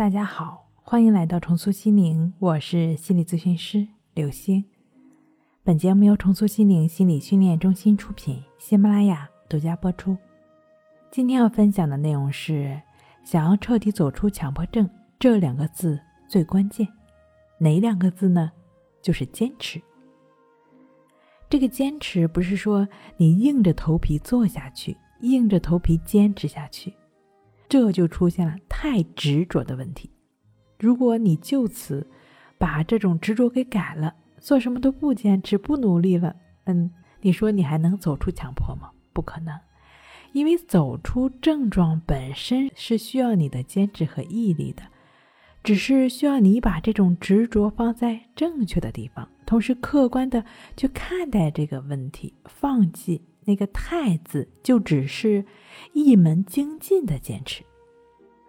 大家好，欢迎来到重塑心灵，我是心理咨询师刘星。本节目由重塑心灵心理训练中心出品，喜马拉雅独家播出。今天要分享的内容是：想要彻底走出强迫症，这两个字最关键。哪两个字呢？就是坚持。这个坚持不是说你硬着头皮做下去，硬着头皮坚持下去。这就出现了太执着的问题。如果你就此把这种执着给改了，做什么都不坚持、不努力了，嗯，你说你还能走出强迫吗？不可能，因为走出症状本身是需要你的坚持和毅力的，只是需要你把这种执着放在正确的地方，同时客观的去看待这个问题，放弃。那个“太”字就只是一门精进的坚持。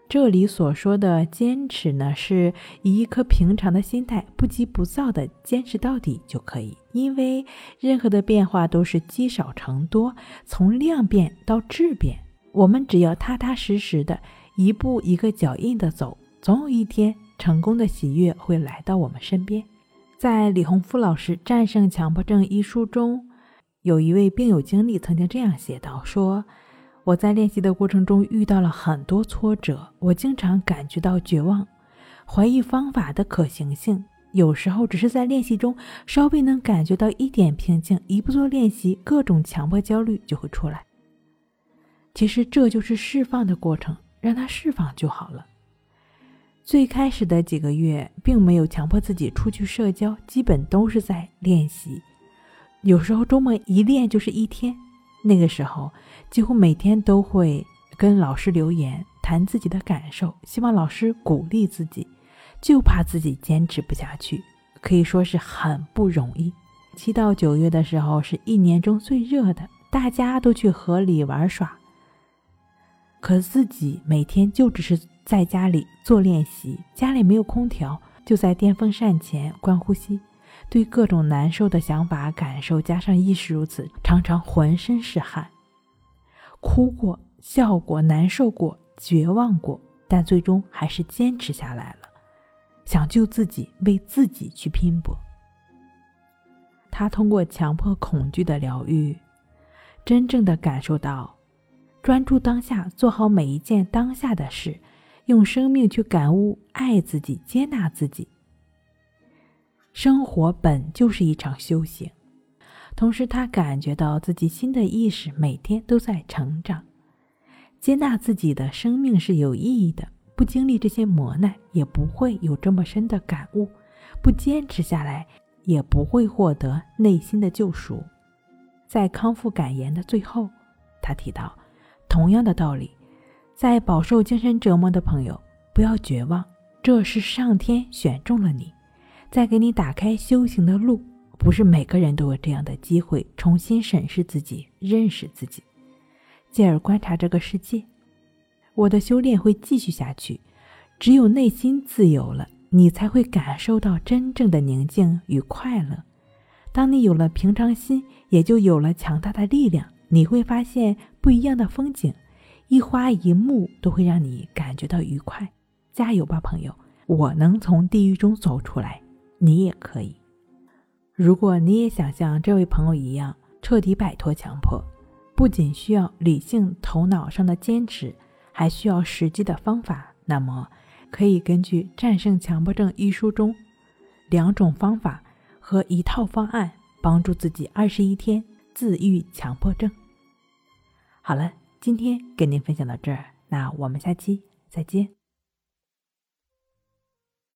这里所说的坚持呢，是以一颗平常的心态，不急不躁的坚持到底就可以。因为任何的变化都是积少成多，从量变到质变，我们只要踏踏实实的一步一个脚印的走，总有一天成功的喜悦会来到我们身边。在李洪福老师《战胜强迫症》一书中。有一位病友经历曾经这样写道：“说我在练习的过程中遇到了很多挫折，我经常感觉到绝望，怀疑方法的可行性。有时候只是在练习中稍微能感觉到一点平静，一不做练习，各种强迫焦虑就会出来。其实这就是释放的过程，让它释放就好了。最开始的几个月，并没有强迫自己出去社交，基本都是在练习。”有时候周末一练就是一天，那个时候几乎每天都会跟老师留言，谈自己的感受，希望老师鼓励自己，就怕自己坚持不下去，可以说是很不容易。七到九月的时候是一年中最热的，大家都去河里玩耍，可自己每天就只是在家里做练习，家里没有空调，就在电风扇前观呼吸。对各种难受的想法、感受，加上亦是如此，常常浑身是汗，哭过、笑过、难受过、绝望过，但最终还是坚持下来了，想救自己，为自己去拼搏。他通过强迫恐惧的疗愈，真正的感受到，专注当下，做好每一件当下的事，用生命去感悟、爱自己、接纳自己。生活本就是一场修行，同时他感觉到自己新的意识每天都在成长，接纳自己的生命是有意义的。不经历这些磨难，也不会有这么深的感悟；不坚持下来，也不会获得内心的救赎。在康复感言的最后，他提到，同样的道理，在饱受精神折磨的朋友，不要绝望，这是上天选中了你。再给你打开修行的路，不是每个人都有这样的机会重新审视自己、认识自己，进而观察这个世界。我的修炼会继续下去，只有内心自由了，你才会感受到真正的宁静与快乐。当你有了平常心，也就有了强大的力量。你会发现不一样的风景，一花一木都会让你感觉到愉快。加油吧，朋友！我能从地狱中走出来。你也可以。如果你也想像这位朋友一样彻底摆脱强迫，不仅需要理性头脑上的坚持，还需要实际的方法。那么，可以根据《战胜强迫症》一书中两种方法和一套方案，帮助自己二十一天自愈强迫症。好了，今天跟您分享到这儿，那我们下期再见。